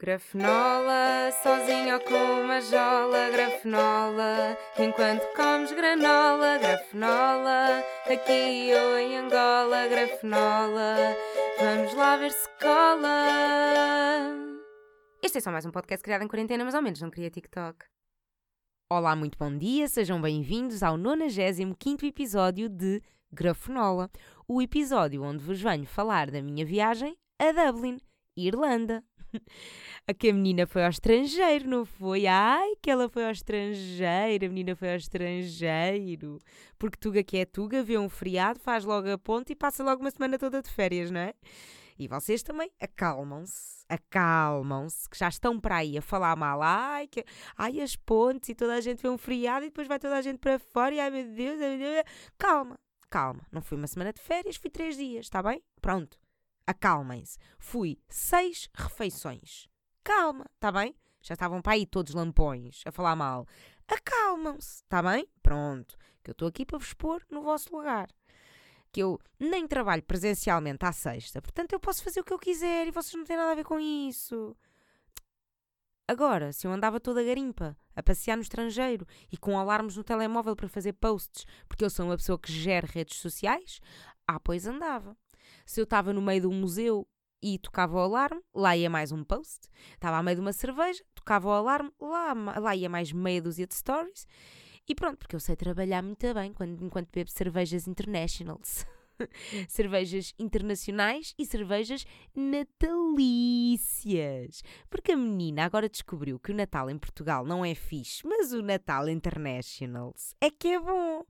Grafenola, sozinho ou com uma jola, grafenola, enquanto comes granola, grafenola, aqui ou em Angola, grafenola, vamos lá ver se cola. Este é só mais um podcast criado em quarentena, mas ao menos não queria TikTok. Olá, muito bom dia, sejam bem-vindos ao 95 episódio de Grafenola, o episódio onde vos venho falar da minha viagem a Dublin, Irlanda. A que a menina foi ao estrangeiro, não foi? Ai, que ela foi ao estrangeiro, a menina foi ao estrangeiro. Porque Tuga que é Tuga, vê um feriado, faz logo a ponte e passa logo uma semana toda de férias, não é? E vocês também acalmam-se, acalmam-se, que já estão para aí a falar mal. Ai, que, ai, as pontes e toda a gente vê um feriado e depois vai toda a gente para fora e ai meu Deus, ai, meu Deus. Calma, calma. Não fui uma semana de férias, fui três dias, está bem? Pronto acalmem-se. Fui seis refeições. Calma, está bem? Já estavam para aí todos lampões a falar mal. Acalmam-se, está bem? Pronto, que eu estou aqui para vos pôr no vosso lugar. Que eu nem trabalho presencialmente à sexta, portanto eu posso fazer o que eu quiser e vocês não têm nada a ver com isso. Agora, se eu andava toda garimpa, a passear no estrangeiro e com alarmes no telemóvel para fazer posts, porque eu sou uma pessoa que gera redes sociais, ah, pois andava. Se eu estava no meio de um museu e tocava o alarme, lá ia mais um post. Estava a meio de uma cerveja, tocava o alarme, lá, lá ia mais meia dúzia de stories. E pronto, porque eu sei trabalhar muito bem quando, enquanto bebo cervejas internationals. cervejas internacionais e cervejas natalícias. Porque a menina agora descobriu que o Natal em Portugal não é fixe, mas o Natal Internationals é que é bom.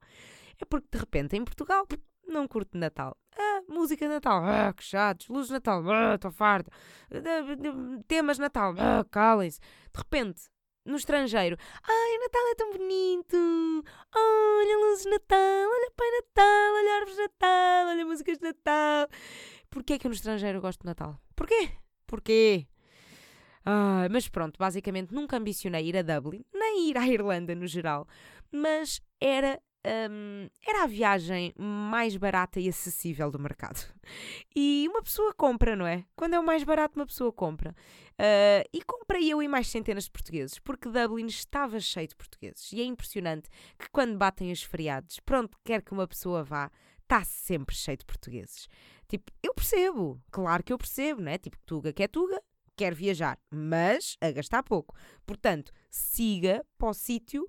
É porque de repente em Portugal não curto Natal. Ah, música Natal, ah, que chatos. Luz de Natal, ah, estou farta. Temas de Natal, ah, calem-se. De repente, no estrangeiro, ai, Natal é tão bonito. Olha luzes de Natal, olha Pai Natal, olha árvores de Natal, olha músicas de Natal. Porquê que eu no estrangeiro gosto de Natal? Porquê? Porquê? Ah, mas pronto, basicamente nunca ambicionei ir a Dublin, nem ir à Irlanda no geral, mas era um, era a viagem mais barata e acessível do mercado. E uma pessoa compra, não é? Quando é o mais barato, uma pessoa compra. Uh, e comprei eu e mais centenas de portugueses, porque Dublin estava cheio de portugueses. E é impressionante que quando batem os feriados, pronto, quer que uma pessoa vá, está sempre cheio de portugueses. Tipo, eu percebo, claro que eu percebo, não é? Tipo, Tuga que é Tuga, quer viajar, mas a gastar pouco. Portanto, siga para o sítio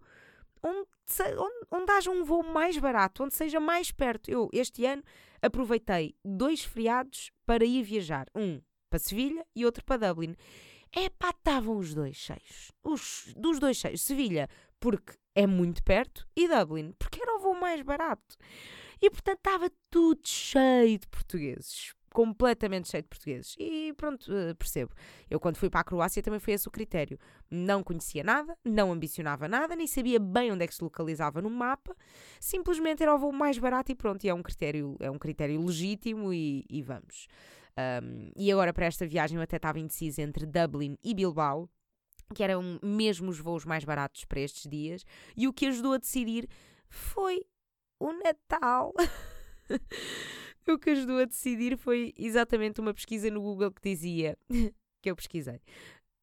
onde, onde, onde haja um voo mais barato, onde seja mais perto. Eu, este ano, aproveitei dois feriados para ir viajar. Um para Sevilha e outro para Dublin. É pá, estavam os dois cheios. Os, dos dois cheios. Sevilha, porque é muito perto, e Dublin, porque era o voo mais barato. E portanto estava tudo cheio de portugueses completamente cheio de portugueses. E pronto, eh, percebo. Eu, quando fui para a Croácia, também foi esse o critério. Não conhecia nada, não ambicionava nada, nem sabia bem onde é que se localizava no mapa. Simplesmente era o voo mais barato e pronto. E é um critério, é um critério legítimo e, e vamos. Um, e agora, para esta viagem, eu até estava indecisa entre Dublin e Bilbao. Que eram mesmo os voos mais baratos para estes dias, e o que ajudou a decidir foi o Natal. o que ajudou a decidir foi exatamente uma pesquisa no Google que dizia, que eu pesquisei,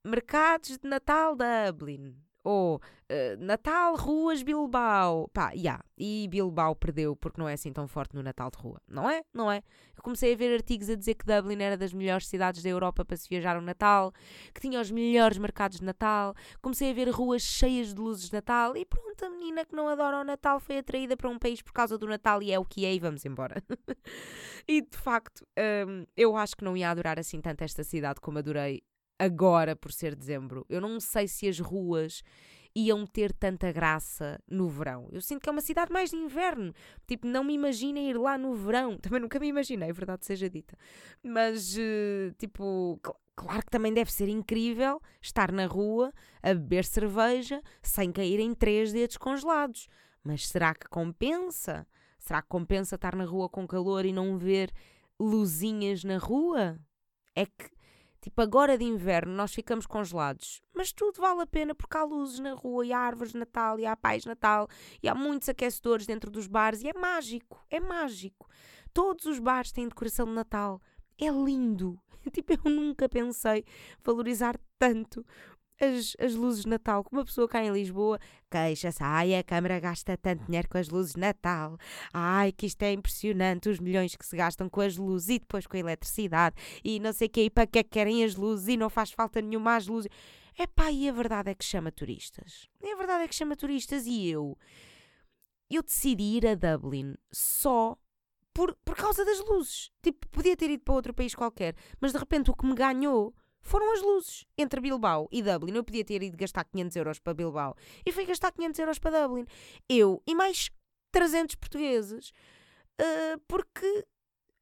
mercados de Natal Dublin ou uh, Natal Ruas Bilbao. Pá, yeah. E Bilbao perdeu porque não é assim tão forte no Natal de rua. Não é? Não é? Eu comecei a ver artigos a dizer que Dublin era das melhores cidades da Europa para se viajar ao Natal, que tinha os melhores mercados de Natal. Comecei a ver ruas cheias de luzes de Natal e pronto, a menina que não adora o Natal foi atraída para um país por causa do Natal e é o que é e vamos embora. e de facto, um, eu acho que não ia adorar assim tanto esta cidade como adorei agora por ser dezembro. Eu não sei se as ruas iam ter tanta graça no verão. Eu sinto que é uma cidade mais de inverno. Tipo, não me imagino ir lá no verão. Também nunca me imaginei, verdade seja dita. Mas, uh, tipo, cl claro que também deve ser incrível estar na rua a beber cerveja sem cair em três dedos congelados. Mas será que compensa? Será que compensa estar na rua com calor e não ver luzinhas na rua? É que Tipo, agora de inverno nós ficamos congelados, mas tudo vale a pena porque há luzes na rua e há árvores de Natal e há pais de Natal e há muitos aquecedores dentro dos bares e é mágico, é mágico. Todos os bares têm decoração de Natal. É lindo. Tipo, eu nunca pensei valorizar tanto as, as luzes de Natal. Que uma pessoa cá em Lisboa queixa-se, ai, a Câmara gasta tanto dinheiro com as luzes de Natal, ai, que isto é impressionante, os milhões que se gastam com as luzes e depois com a eletricidade e não sei o que, e para que é que querem as luzes e não faz falta nenhuma às luzes. Epá, e a verdade é que chama turistas. E a verdade é que chama turistas e eu, eu decidi ir a Dublin só por, por causa das luzes. Tipo, podia ter ido para outro país qualquer, mas de repente o que me ganhou foram as luzes. Entre Bilbao e Dublin, eu podia ter ido gastar 500 euros para Bilbao e fui gastar 500 euros para Dublin. Eu e mais 300 portugueses, uh, porque,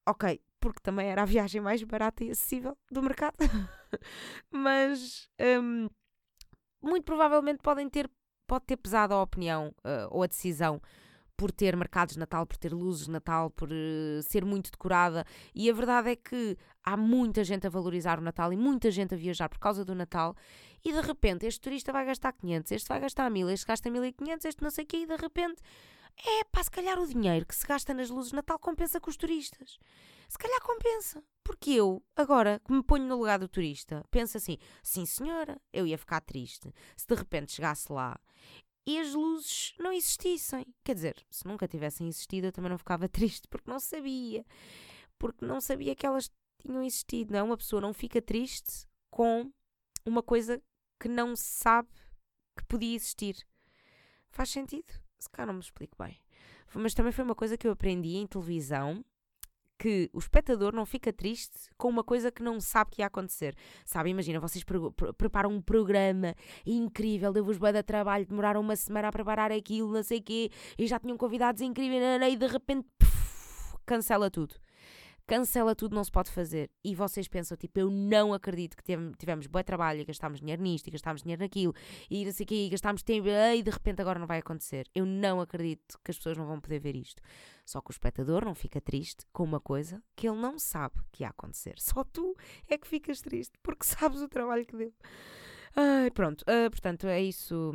ok, porque também era a viagem mais barata e acessível do mercado, mas um, muito provavelmente podem ter, pode ter pesado a opinião uh, ou a decisão por ter mercados de Natal, por ter luzes de Natal, por uh, ser muito decorada. E a verdade é que há muita gente a valorizar o Natal e muita gente a viajar por causa do Natal. E de repente este turista vai gastar 500, este vai gastar 1000, este gasta 1500, este não sei o quê. E de repente, é pá, se calhar o dinheiro que se gasta nas luzes de Natal compensa com os turistas. Se calhar compensa. Porque eu, agora que me ponho no lugar do turista, penso assim: sim senhora, eu ia ficar triste se de repente chegasse lá e as luzes não existissem. Quer dizer, se nunca tivessem existido, eu também não ficava triste porque não sabia. Porque não sabia que elas tinham existido. Não é? Uma pessoa não fica triste com uma coisa que não sabe que podia existir. Faz sentido? Se calhar não me explico bem. Mas também foi uma coisa que eu aprendi em televisão que o espectador não fica triste com uma coisa que não sabe que ia acontecer. Sabe, imagina, vocês pre preparam um programa incrível, deu-vos bem de trabalho, demoraram uma semana a preparar aquilo, não sei o quê, e já tinham convidados incríveis, e de repente puf, cancela tudo cancela tudo, não se pode fazer. E vocês pensam, tipo, eu não acredito que tivemos bom trabalho e gastámos dinheiro nisto e gastámos dinheiro naquilo e não sei o e gastámos tempo e de repente agora não vai acontecer. Eu não acredito que as pessoas não vão poder ver isto. Só que o espectador não fica triste com uma coisa que ele não sabe que ia acontecer. Só tu é que ficas triste porque sabes o trabalho que deu. Ai, pronto, uh, portanto, é isso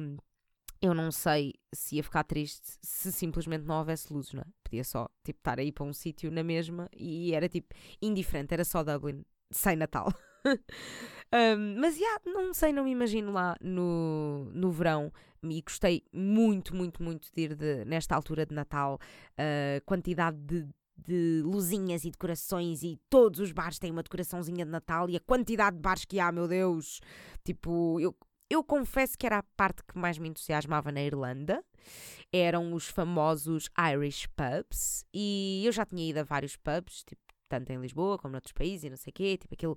eu não sei se ia ficar triste se simplesmente não houvesse luzes, não é? Podia só, tipo, estar aí para um sítio na mesma e era, tipo, indiferente, era só Dublin, sem Natal. um, mas, já, yeah, não sei, não me imagino lá no, no verão e gostei muito, muito, muito de ir de, nesta altura de Natal, a uh, quantidade de de luzinhas e decorações e todos os bares têm uma decoraçãozinha de Natal e a quantidade de bares que há, meu Deus! Tipo, eu eu confesso que era a parte que mais me entusiasmava na Irlanda. Eram os famosos Irish pubs. E eu já tinha ido a vários pubs, tipo, tanto em Lisboa como noutros países e não sei o quê. Tipo, aquele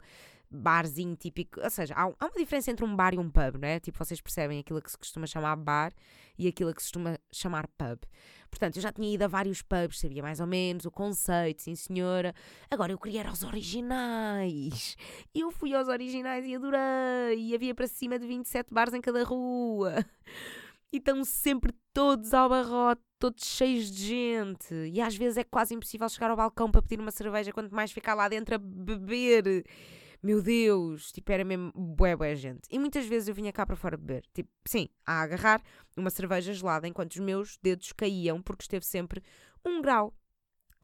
barzinho típico. Ou seja, há, há, uma diferença entre um bar e um pub, não é? Tipo, vocês percebem aquilo que se costuma chamar bar e aquilo que se costuma chamar pub. Portanto, eu já tinha ido a vários pubs, sabia mais ou menos o conceito, sim senhora. Agora eu queria ir aos originais. Eu fui aos originais e adorei. E havia para cima de 27 bares em cada rua. E estão sempre todos ao barrote, todos cheios de gente. E às vezes é quase impossível chegar ao balcão para pedir uma cerveja, quanto mais ficar lá dentro a beber meu Deus, tipo, era mesmo bué, bué gente. E muitas vezes eu vinha cá para fora beber, tipo, sim, a agarrar uma cerveja gelada enquanto os meus dedos caíam, porque esteve sempre um grau,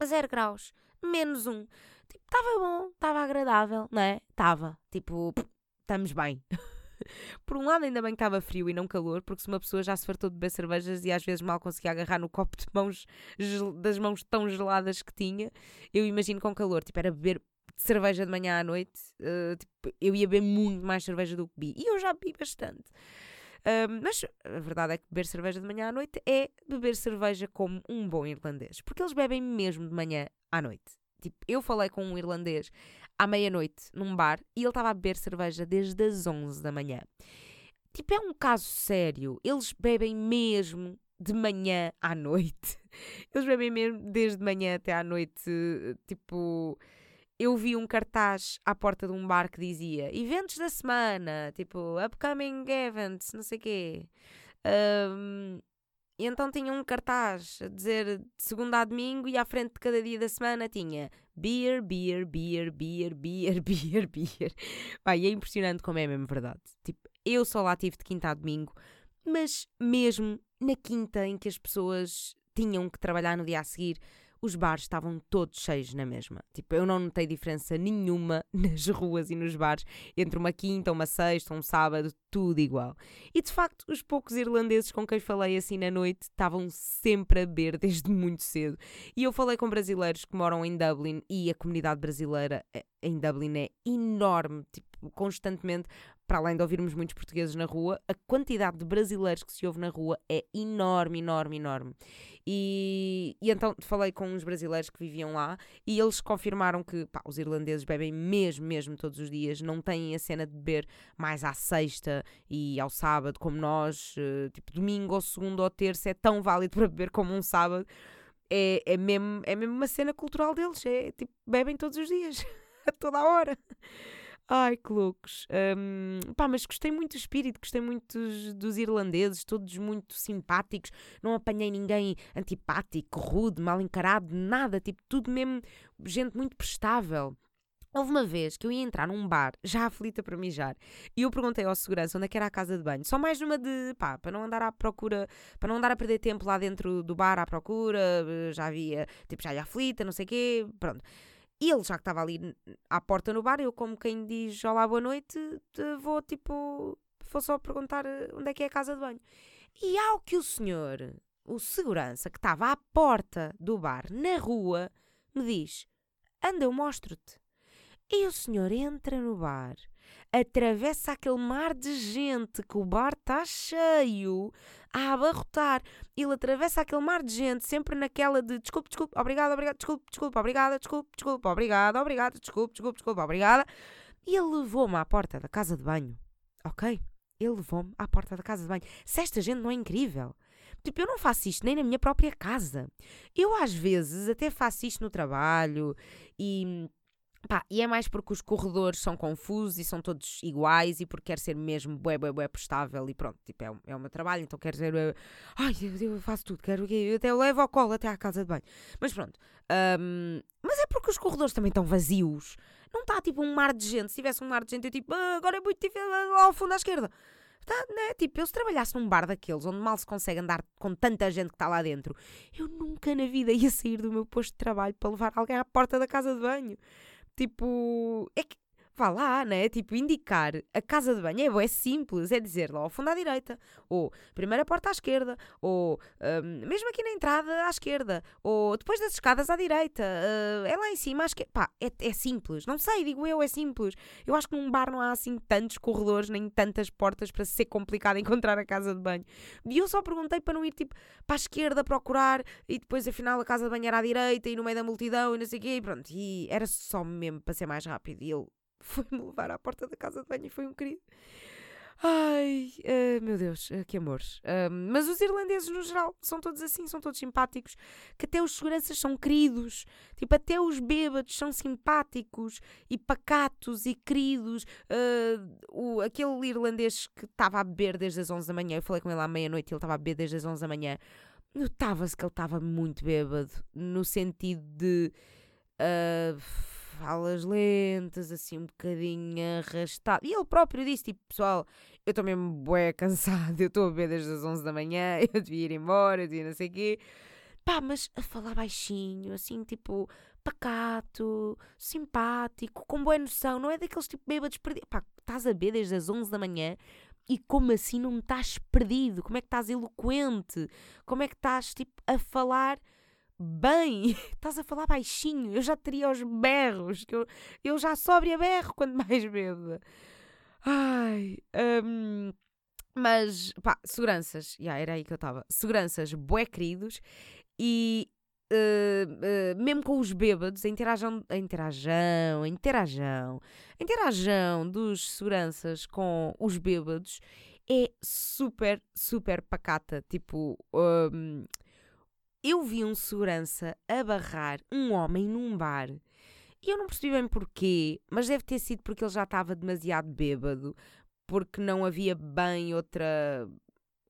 zero graus, menos um. Tipo, estava bom, estava agradável, não é? Estava, tipo, estamos bem. Por um lado, ainda bem que estava frio e não calor, porque se uma pessoa já se fartou de beber cervejas e às vezes mal conseguia agarrar no copo de mãos das mãos tão geladas que tinha, eu imagino com calor, tipo, era beber cerveja de manhã à noite, uh, tipo, eu ia beber muito mais cerveja do que bebi. E eu já bebi bastante. Mas a verdade é que beber cerveja de manhã à noite é beber cerveja como um bom irlandês. Porque eles bebem mesmo de manhã à noite. Tipo, eu falei com um irlandês à meia-noite num bar e ele estava a beber cerveja desde as 11 da manhã. Tipo, é um caso sério. Eles bebem mesmo de manhã à noite. Eles bebem mesmo desde manhã até à noite. Tipo, eu vi um cartaz à porta de um bar que dizia eventos da semana, tipo upcoming events, não sei o quê. Um, e então tinha um cartaz a dizer de segunda a domingo e à frente de cada dia da semana tinha beer, beer, beer, beer, beer, beer, beer. Vai, é impressionante como é mesmo verdade. Tipo, eu só lá tive de quinta a domingo, mas mesmo na quinta em que as pessoas tinham que trabalhar no dia a seguir, os bares estavam todos cheios na mesma. Tipo, eu não notei diferença nenhuma nas ruas e nos bares entre uma quinta, uma sexta, um sábado, tudo igual. E de facto, os poucos irlandeses com quem falei assim na noite estavam sempre a beber desde muito cedo. E eu falei com brasileiros que moram em Dublin e a comunidade brasileira eh, em Dublin é enorme, tipo, constantemente para além de ouvirmos muitos portugueses na rua, a quantidade de brasileiros que se ouve na rua é enorme, enorme, enorme. E, e então falei com uns brasileiros que viviam lá e eles confirmaram que pá, os irlandeses bebem mesmo, mesmo todos os dias, não têm a cena de beber mais à sexta e ao sábado, como nós, uh, tipo domingo ou segundo ou terça, é tão válido para beber como um sábado. É, é, mesmo, é mesmo uma cena cultural deles, é tipo, bebem todos os dias, a toda a hora. Ai, que loucos. Um, pá, mas gostei muito do espírito, gostei muito dos, dos, irlandeses, todos muito simpáticos. Não apanhei ninguém antipático, rude, mal encarado, nada. Tipo, tudo mesmo gente muito prestável. Houve uma vez que eu ia entrar num bar, já aflita para mijar, e eu perguntei ao segurança onde é que era a casa de banho. Só mais numa de, pá, para não andar à procura, para não andar a perder tempo lá dentro do bar à procura, já havia, tipo, já ia aflita, não sei o quê, pronto. E ele já que estava ali à porta no bar, eu como quem diz olá, boa noite, vou tipo, vou só perguntar eh, onde é que é a casa de banho. E ao que o senhor, o segurança que estava à porta do bar, na rua, me diz, anda eu mostro-te. E o senhor entra no bar, atravessa aquele mar de gente que o bar está cheio, a abarrotar. Ele atravessa aquele mar de gente, sempre naquela de desculpe, desculpe, obrigada, obrigada, desculpe, desculpe, obrigada, desculpe, desculpe, obrigada, obrigada, desculpe, desculpe, desculpe, obrigada. E ele levou-me à porta da casa de banho. Ok? Ele levou-me à porta da casa de banho. Se esta gente não é incrível. Tipo, eu não faço isto nem na minha própria casa. Eu, às vezes, até faço isto no trabalho e Pá, e é mais porque os corredores são confusos e são todos iguais e porque quer ser mesmo bué, bué, bué prestável e pronto, tipo, é, o, é o meu trabalho, então quero ser, ai, eu, eu, faço tudo, quero que até levo ao colo até à casa de banho. Mas pronto, um, mas é porque os corredores também estão vazios. Não está tipo um mar de gente, se tivesse um mar de gente eu tipo, ah, agora é muito difícil, lá ao fundo à esquerda. Tá, né? Tipo, eu se trabalhasse num bar daqueles onde mal se consegue andar com tanta gente que está lá dentro, eu nunca na vida ia sair do meu posto de trabalho para levar alguém à porta da casa de banho. Tipo, é que vá lá, né? Tipo, indicar a casa de banho é, é simples, é dizer lá ao fundo à direita, ou primeira porta à esquerda, ou um, mesmo aqui na entrada à esquerda, ou depois das escadas à direita, uh, é lá em cima à esquerda. Pá, é, é simples, não sei, digo eu, é simples. Eu acho que num bar não há assim tantos corredores, nem tantas portas para ser complicado encontrar a casa de banho. E eu só perguntei para não ir tipo para a esquerda procurar e depois afinal a casa de banho era à direita e no meio da multidão e não sei o quê, e pronto. E era só mesmo para ser mais rápido. E eu foi-me levar à porta da casa de banho e foi um querido. Ai, uh, meu Deus, uh, que amores. Uh, mas os irlandeses, no geral, são todos assim, são todos simpáticos. Que até os seguranças são queridos. Tipo, até os bêbados são simpáticos e pacatos e queridos. o, aquele irlandês que estava a beber desde as 11 da manhã, eu falei com ele à meia-noite e ele estava a beber desde as 11 da manhã. Notava-se que ele estava muito bêbado, no sentido de falas lentas, assim um bocadinho arrastado. E ele próprio disse, tipo, pessoal, eu estou mesmo bué cansado, eu estou a beber desde as 11 da manhã, eu devia ir embora, eu devia não sei o quê. Pá, mas a falar baixinho, assim, tipo, pacato, simpático, com boa noção, não é daqueles tipo bêbados perdidos. Pá, estás a beber desde as 11 da manhã e como assim não estás perdido? Como é que estás eloquente? Como é que estás, tipo, a falar bem, estás a falar baixinho, eu já teria os berros, que eu, eu já sobre a berro quando mais bebo. Ai, um, mas pá, seguranças, já yeah, era aí que eu estava. Seguranças bué queridos e uh, uh, mesmo com os bêbados, a interação, a interação, a interação, a interação dos seguranças com os bêbados é super, super pacata. Tipo, um, eu vi um segurança a barrar um homem num bar. E eu não percebi bem porquê, mas deve ter sido porque ele já estava demasiado bêbado, porque não havia bem outra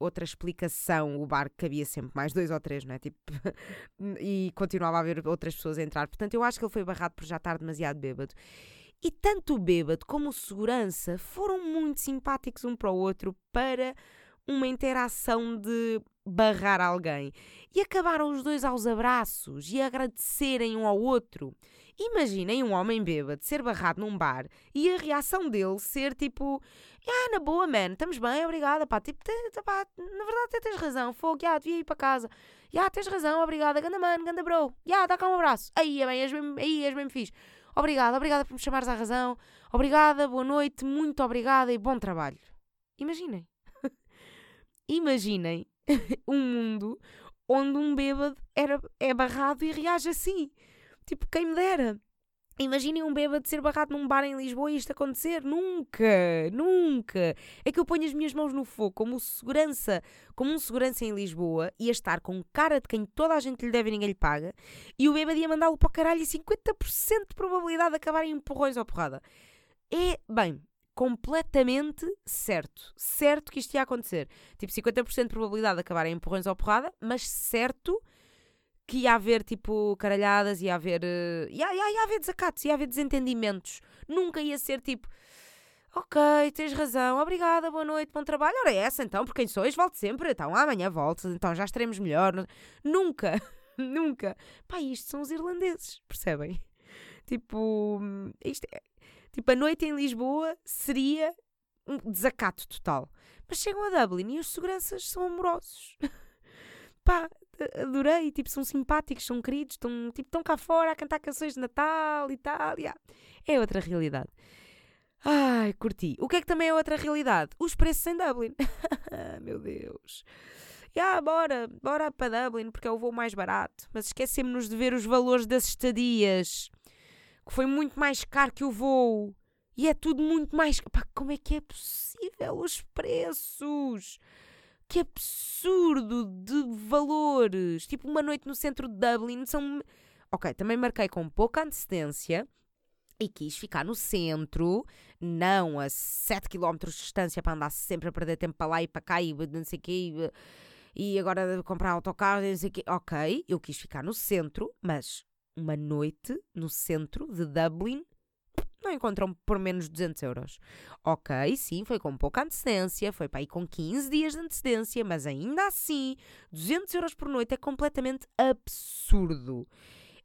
outra explicação. O bar cabia sempre mais dois ou três, não é? Tipo, e continuava a haver outras pessoas a entrar. Portanto, eu acho que ele foi barrado por já estar demasiado bêbado. E tanto o bêbado como o segurança foram muito simpáticos um para o outro para uma interação de barrar alguém. E acabaram os dois aos abraços e agradecerem um ao outro. Imaginem um homem bêbado ser barrado num bar e a reação dele ser tipo: Ah, na boa, man, estamos bem, obrigada, pá. Tipo, pá, na verdade até tens razão, fogo, já, devia ir para casa. Já, tens razão, obrigada, ganda mano, ganda bro. Já, dá cá um abraço. Aí, é bem, és aí, és bem fixe. Obrigada, obrigada por me chamares à razão. Obrigada, boa noite, muito obrigada e bom trabalho. Imaginem. Imaginem um mundo onde um bêbado era, é barrado e reage assim. Tipo, quem me dera. Imaginem um bêbado ser barrado num bar em Lisboa e isto acontecer. Nunca, nunca. É que eu ponho as minhas mãos no fogo como segurança, como um segurança em Lisboa, ia estar com cara de quem toda a gente lhe deve e ninguém lhe paga, e o bêbado ia mandá-lo para o caralho e 50% de probabilidade de acabar em empurrões ou porrada. É, bem, completamente certo. Certo que isto ia acontecer. Tipo, 50% de probabilidade de acabar em empurrões ou porrada, mas certo que ia haver tipo caralhadas, ia haver. Uh, ia, ia, ia haver desacatos, ia haver desentendimentos. Nunca ia ser tipo. Ok, tens razão, obrigada, boa noite, bom trabalho. Ora, é essa então, por quem sois, volto sempre. Então amanhã volto, então já estaremos melhor. Nunca, nunca. Pá, isto são os irlandeses, percebem? Tipo, isto é, tipo, a noite em Lisboa seria um desacato total. Mas chegam a Dublin e os seguranças são amorosos. Pá, adorei, tipo, são simpáticos, são queridos, estão, tipo, estão cá fora a cantar canções de Natal e tal, yeah. é outra realidade. Ai, curti. O que é que também é outra realidade? Os preços em Dublin. Meu Deus. Yeah, bora, bora para Dublin porque é o voo mais barato. Mas esquecemos-nos de ver os valores das estadias, que foi muito mais caro que o voo. E é tudo muito mais. Pá, como é que é possível os preços? que absurdo de valores. Tipo, uma noite no centro de Dublin são. Ok, também marquei com pouca antecedência e quis ficar no centro, não a 7 km de distância para andar sempre a perder tempo para lá e para cá e não sei o quê. E, e agora comprar autocarro e não sei o quê. Ok, eu quis ficar no centro, mas uma noite no centro de Dublin não encontram por menos de 200 euros. Ok, sim, foi com pouca antecedência, foi para aí com 15 dias de antecedência, mas ainda assim, 200 euros por noite é completamente absurdo.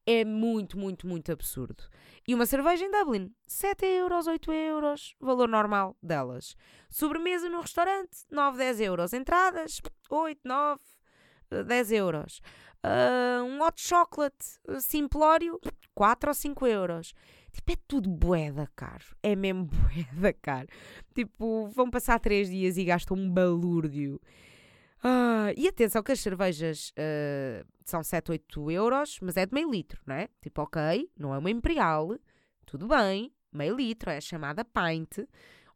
É muito, muito, muito absurdo. E uma cerveja em Dublin, 7 euros, 8 euros, valor normal delas. Sobremesa no restaurante, 9, 10 euros. Entradas, 8, 9, 10 euros. Uh, um hot chocolate simplório, 4 ou 5 euros. Tipo, é tudo boeda caro. É mesmo boeda caro. Tipo, vão passar três dias e gastam um balúrdio. Ah, e atenção que as cervejas uh, são 7, 8 euros, mas é de meio litro, não é? Tipo, ok, não é uma imperial, tudo bem, meio litro, é chamada pint,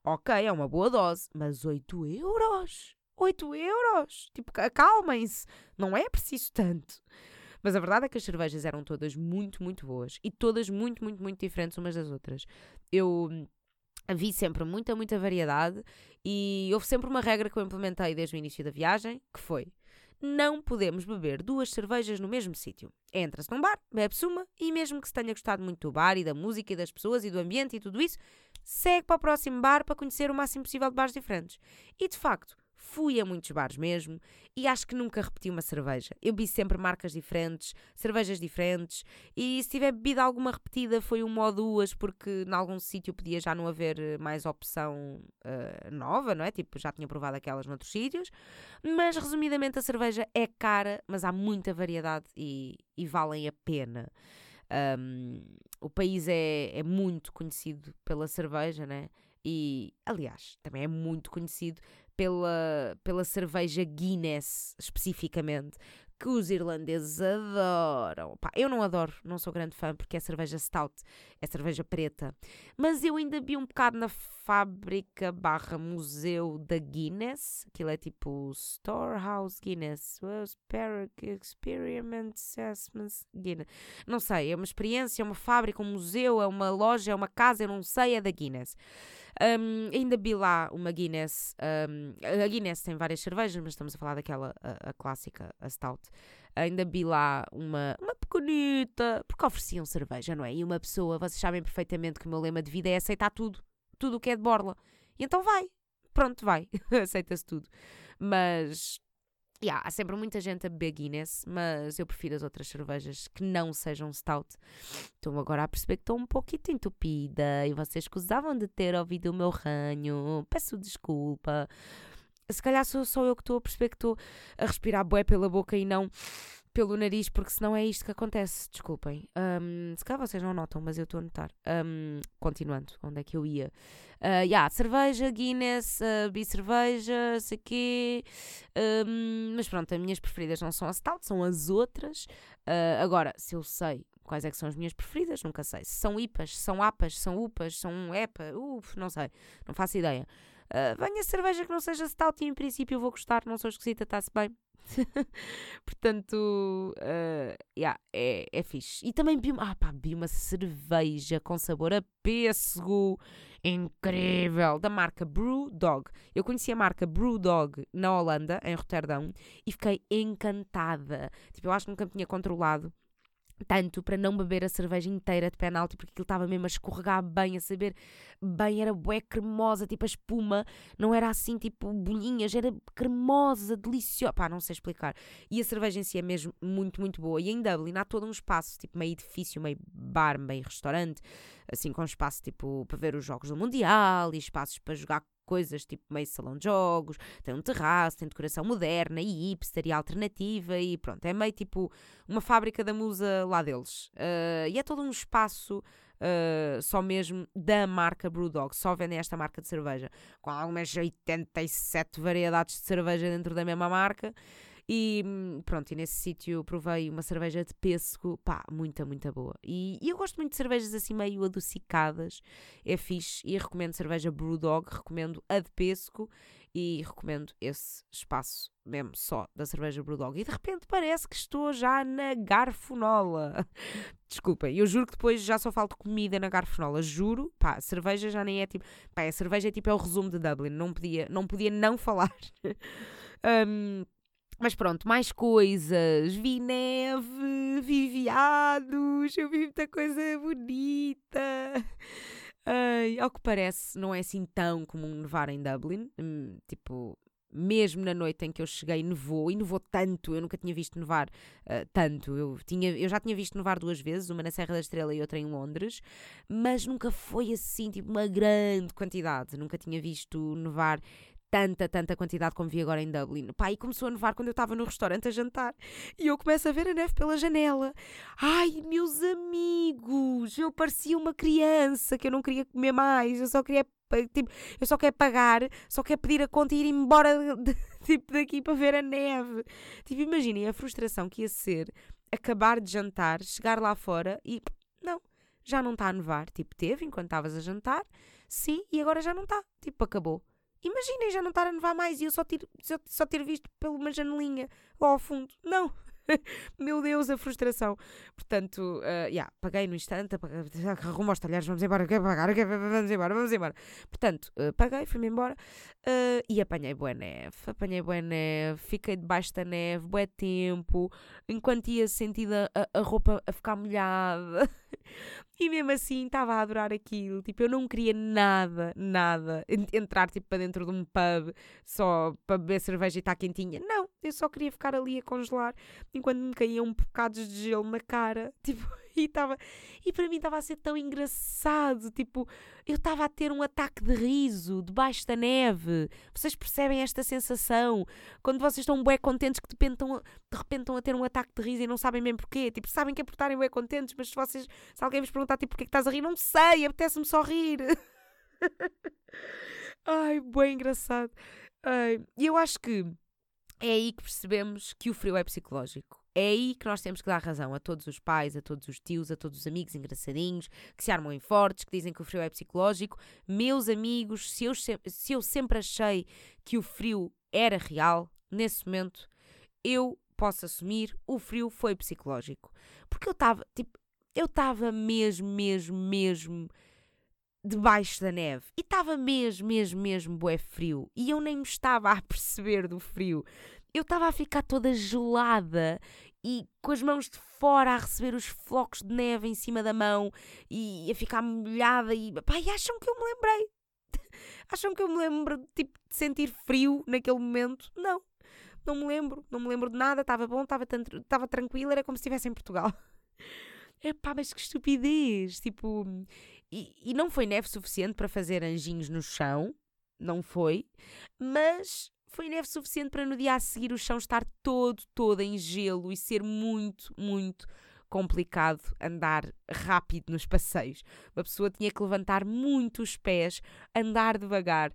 ok, é uma boa dose, mas 8 euros? 8 euros? Tipo, acalmem-se, não é preciso tanto. Mas a verdade é que as cervejas eram todas muito, muito boas e todas muito, muito, muito diferentes umas das outras. Eu hum, vi sempre muita, muita variedade e houve sempre uma regra que eu implementei desde o início da viagem, que foi não podemos beber duas cervejas no mesmo sítio. Entra-se num bar, bebe-se uma e mesmo que se tenha gostado muito do bar e da música e das pessoas e do ambiente e tudo isso, segue para o próximo bar para conhecer o máximo possível de bares diferentes. E de facto, fui a muitos bares mesmo e acho que nunca repeti uma cerveja. Eu vi sempre marcas diferentes, cervejas diferentes e se tiver bebido alguma repetida foi uma ou duas porque em algum sítio podia já não haver eh, mais opção uh, nova, não é? Tipo, já tinha provado aquelas noutros sítios. Mas resumidamente a cerveja é cara, mas há muita variedade e, e valem a pena. Um, o país é, é muito conhecido pela cerveja, né? E, aliás, também é muito conhecido pela, pela cerveja Guinness, especificamente, que os irlandeses adoram. Pá, eu não adoro, não sou grande fã porque é cerveja stout, é cerveja preta. Mas eu ainda vi um bocado na fábrica barra museu da Guinness. Aquilo é tipo Storehouse Guinness. Experiment Guinness. Não sei, é uma experiência, é uma fábrica, um museu, é uma loja, é uma casa, eu não sei, é da Guinness. Um, ainda vi lá uma Guinness. Um, a Guinness tem várias cervejas, mas estamos a falar daquela, a, a clássica, a Stout. Ainda vi lá uma, uma pequenita, porque ofereciam cerveja, não é? E uma pessoa, vocês sabem perfeitamente que o meu lema de vida é aceitar tudo, tudo o que é de borla. E então vai, pronto, vai, aceita-se tudo. Mas Yeah, há sempre muita gente a beber Guinness, mas eu prefiro as outras cervejas que não sejam stout. Estou agora a perceber que estou um pouquinho entupida e vocês escusavam de ter ouvido o meu ranho. Peço desculpa. Se calhar sou só eu que estou a perceber que estou a respirar bué pela boca e não pelo nariz, porque senão é isto que acontece. Desculpem. Um, se calhar vocês não notam, mas eu estou a notar. Um, continuando, onde é que eu ia? Uh, yeah, cerveja, Guinness, uh, bi-cerveja, sei quê. Um, mas pronto, as minhas preferidas não são as stout, são as outras. Uh, agora, se eu sei quais é que são as minhas preferidas, nunca sei. Se são IPAs, são APAs, são UPAs, são EPA, uf, não sei, não faço ideia. Uh, venha cerveja que não seja stout e em princípio eu vou gostar, não sou esquisita, está-se bem. Portanto, uh, yeah, é, é fixe. E também vi, ah, pá, vi uma cerveja com sabor a pêssego incrível da marca Brewdog. Eu conheci a marca Brewdog na Holanda, em Roterdão, e fiquei encantada. Tipo, eu acho que nunca me tinha controlado tanto para não beber a cerveja inteira de penalti, porque aquilo estava mesmo a escorregar bem, a saber bem, era bué cremosa, tipo a espuma, não era assim tipo bolinhas, era cremosa, deliciosa, pá, não sei explicar. E a cerveja em si é mesmo muito, muito boa. E em Dublin há todo um espaço, tipo meio edifício, meio bar, meio restaurante, assim com espaço tipo para ver os jogos do Mundial e espaços para jogar coisas tipo meio salão de jogos, tem um terraço, tem decoração moderna e hipster e alternativa e pronto, é meio tipo uma fábrica da musa lá deles. Uh, e é todo um espaço Uh, só mesmo da marca Brewdog, só vendem esta marca de cerveja, com algumas 87 variedades de cerveja dentro da mesma marca. E pronto, e nesse sítio provei uma cerveja de pêssego, pá, muita, muita boa. E, e, eu gosto muito de cervejas assim meio adocicadas, é fixe. E recomendo cerveja Brewdog, recomendo a de pêssego e recomendo esse espaço mesmo só da cerveja Brewdog. E de repente parece que estou já na garfonola. Desculpem, eu juro que depois já só falta comida na garfonola. Juro, pá, cerveja já nem é tipo. Pá, a cerveja é tipo é o resumo de Dublin, não podia não, podia não falar. um, Mas pronto, mais coisas. Vi neve, vi viados, eu vi muita coisa bonita. Ai, ao que parece, não é assim tão comum nevar em Dublin. Hum, tipo, mesmo na noite em que eu cheguei, nevou e nevou tanto. Eu nunca tinha visto nevar uh, tanto. Eu, tinha, eu já tinha visto nevar duas vezes, uma na Serra da Estrela e outra em Londres, mas nunca foi assim, tipo, uma grande quantidade. Nunca tinha visto nevar tanta, tanta quantidade como vi agora em Dublin. Pá, e começou a nevar quando eu estava no restaurante a jantar. E eu começo a ver a neve pela janela. Ai, meus amigos, eu parecia uma criança que eu não queria comer mais. Eu só queria, tipo, eu só quero pagar, só quero pedir a conta e ir embora de, tipo, daqui para ver a neve. Tipo, imaginem a frustração que ia ser acabar de jantar, chegar lá fora e não, já não está a nevar. Tipo, teve enquanto estavas a jantar, sim, e agora já não está. Tipo, acabou. Imaginem já não estar a nevar mais e eu só ter, só, só ter visto por uma janelinha lá ao fundo. Não! Meu Deus, a frustração. Portanto, uh, yeah, paguei no instante, arrumo aos talheres, vamos embora, quer pagar, vamos embora, vamos embora. Portanto, uh, paguei, fui-me embora uh, e apanhei boa neve. Apanhei boa neve, fiquei debaixo da neve, bué tempo, enquanto ia sentindo a, a roupa a ficar molhada. E mesmo assim estava a adorar aquilo. Tipo, eu não queria nada, nada entrar tipo para dentro de um pub só para beber cerveja e estar quentinha. Não, eu só queria ficar ali a congelar enquanto me caíam bocados de gelo na cara. Tipo, e estava. E para mim estava a ser tão engraçado. Tipo, eu estava a ter um ataque de riso debaixo da neve. Vocês percebem esta sensação? Quando vocês estão bem contentes que de repente, estão, de repente estão a ter um ataque de riso e não sabem bem porquê. Tipo, sabem que é por estarem bem contentes, mas se vocês. Se alguém vos perguntar tipo, porquê que estás a rir, não sei, apetece-me só rir. Ai, bem engraçado. E eu acho que é aí que percebemos que o frio é psicológico. É aí que nós temos que dar razão a todos os pais, a todos os tios, a todos os amigos engraçadinhos que se armam em fortes, que dizem que o frio é psicológico. Meus amigos, se eu, se eu sempre achei que o frio era real, nesse momento, eu posso assumir o frio foi psicológico. Porque eu estava, tipo, eu estava mesmo, mesmo, mesmo debaixo da neve. E estava mesmo, mesmo, mesmo bué frio. E eu nem me estava a perceber do frio. Eu estava a ficar toda gelada e com as mãos de fora a receber os flocos de neve em cima da mão e a ficar molhada e... Pai, acham que eu me lembrei? Acham que eu me lembro tipo, de sentir frio naquele momento? Não. Não me lembro. Não me lembro de nada. Estava bom, estava tranquilo. Era como se estivesse em Portugal. Epá, mas que estupidez! Tipo, e, e não foi neve suficiente para fazer anjinhos no chão, não foi, mas foi neve suficiente para no dia a seguir o chão estar todo, todo em gelo e ser muito, muito complicado andar rápido nos passeios. Uma pessoa tinha que levantar muito os pés, andar devagar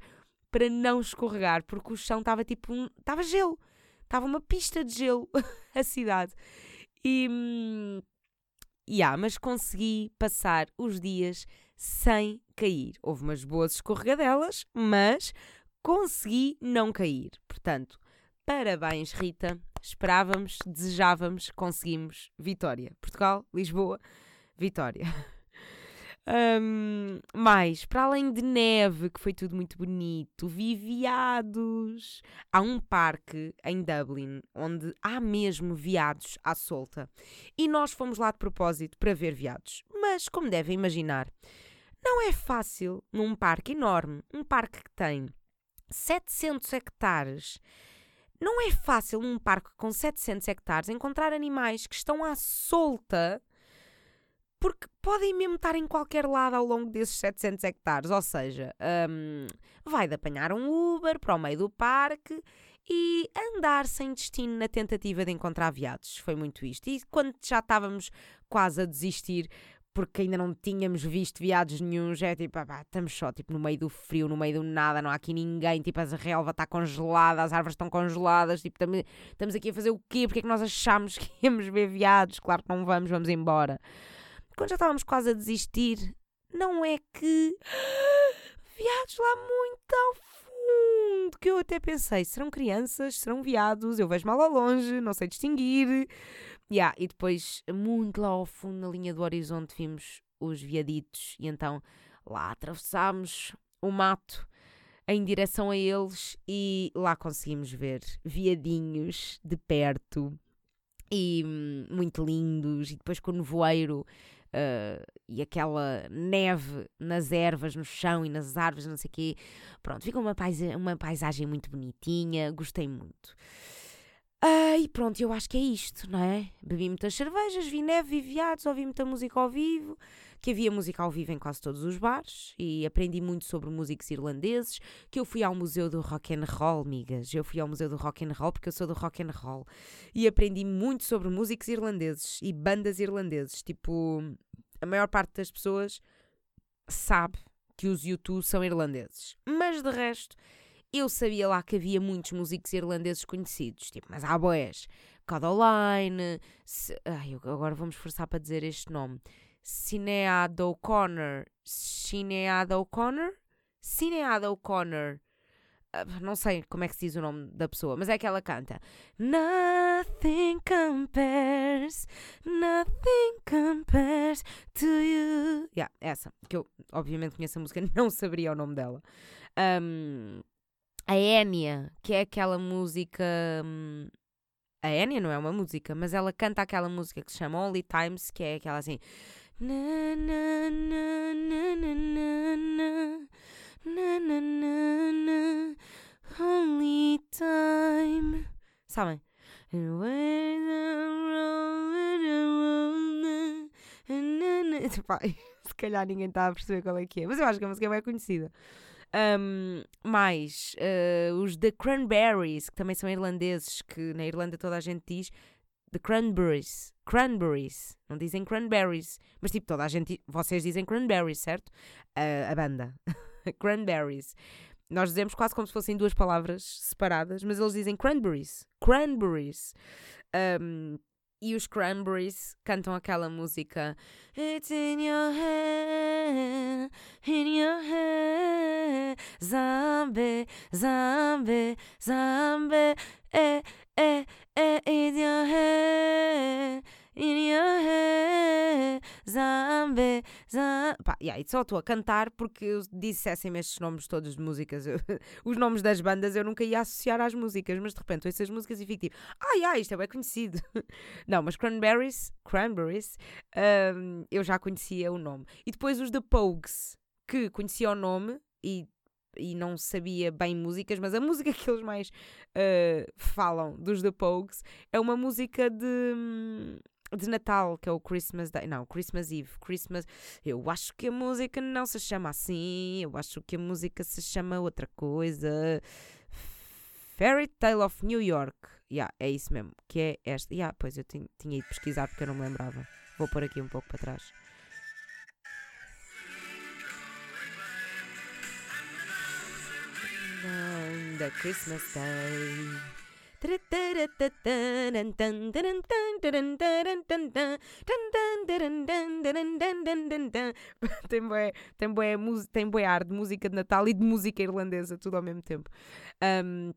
para não escorregar, porque o chão estava tipo um, estava gelo, estava uma pista de gelo a cidade. E hum, yeah, mas consegui passar os dias sem cair. Houve umas boas escorregadelas, mas consegui não cair. Portanto, parabéns, Rita. Esperávamos, desejávamos, conseguimos. Vitória. Portugal, Lisboa, vitória. Um, mais, para além de neve, que foi tudo muito bonito, vi viados. Há um parque em Dublin onde há mesmo viados à solta. E nós fomos lá de propósito para ver viados. Mas, como devem imaginar, não é fácil num parque enorme, um parque que tem 700 hectares. Não é fácil num parque com 700 hectares encontrar animais que estão à solta porque podem mesmo estar em qualquer lado ao longo desses 700 hectares. Ou seja, um, vai de apanhar um Uber para o meio do parque e andar sem destino na tentativa de encontrar viados. Foi muito isto. E quando já estávamos quase a desistir, porque ainda não tínhamos visto viados nenhum, já é tipo, ah, estamos só tipo, no meio do frio, no meio do nada, não há aqui ninguém, tipo, a relva está congelada, as árvores estão congeladas, tipo, estamos aqui a fazer o quê? Porque é que nós achamos que íamos ver viados? Claro que não vamos, vamos embora quando já estávamos quase a desistir, não é que viados lá muito ao fundo, que eu até pensei, serão crianças, serão viados, eu vejo mal ao longe, não sei distinguir. Yeah, e depois, muito lá ao fundo, na linha do horizonte, vimos os viaditos e então lá atravessámos o mato em direção a eles e lá conseguimos ver viadinhos de perto e hum, muito lindos e depois com o nevoeiro Uh, e aquela neve nas ervas, no chão e nas árvores, não sei o quê. Pronto, fica uma, paisa uma paisagem muito bonitinha, gostei muito. Uh, e pronto, eu acho que é isto, não é? Bebi muitas cervejas, vi neve, vi viados, ouvi muita música ao vivo, que havia música ao vivo em quase todos os bares e aprendi muito sobre músicos irlandeses, que eu fui ao Museu do Rock and Roll, amigas. Eu fui ao Museu do Rock and Roll porque eu sou do Rock and Roll e aprendi muito sobre músicos irlandeses e bandas irlandeses, tipo a maior parte das pessoas sabe que os YouTube são irlandeses. Mas de resto, eu sabia lá que havia muitos músicos irlandeses conhecidos, tipo, mas há boés. Codaline, se, ai, agora vamos forçar para dizer este nome. Cinead O'Connor. Cinead O'Connor? Cinead O'Connor ah, não sei como é que se diz o nome da pessoa, mas é que ela canta Nothing compares, nothing compares to you. Yeah, essa, que eu obviamente conheço a música, não saberia o nome dela. Um, a Enya, que é aquela música. Um, a Enya não é uma música, mas ela canta aquela música que se chama Only Times, que é aquela assim. Only time. Sabem? se calhar ninguém está a perceber qual é que é, mas eu acho que a música é bem conhecida. Um, mais uh, os The Cranberries, que também são irlandeses, que na Irlanda toda a gente diz The Cranberries. Cranberries. Não dizem cranberries. Mas tipo, toda a gente. Vocês dizem cranberries, certo? Uh, a banda. cranberries. Nós dizemos quase como se fossem duas palavras separadas, mas eles dizem cranberries. Cranberries. Um, e os Cranberries cantam aquela música. It's in your head, in your head. Zombie, zombie, zombie Eh, eh, eh, in your head in your head, zombie, Pá, yeah, e só estou a cantar porque eu dissessem estes nomes todos de músicas. Eu, os nomes das bandas eu nunca ia associar às músicas, mas de repente ouço as músicas e fico tipo, ai, ai, isto é bem conhecido. Não, mas Cranberries, Cranberries, um, eu já conhecia o nome. E depois os The Pogues, que conhecia o nome e e não sabia bem músicas, mas a música que eles mais uh, falam dos The Pogues é uma música de de Natal, que é o Christmas Day. Não, Christmas Eve. Christmas. Eu acho que a música não se chama assim. Eu acho que a música se chama outra coisa. Fairy Tale of New York. Yeah, é isso mesmo. Que é esta. Yeah, pois eu tinha, tinha ido pesquisar porque eu não me lembrava. Vou pôr aqui um pouco para trás. The Christmas Day. tem bué, tem bué, tem bué ar de música de Natal e de música irlandesa, tudo ao mesmo tempo. Um,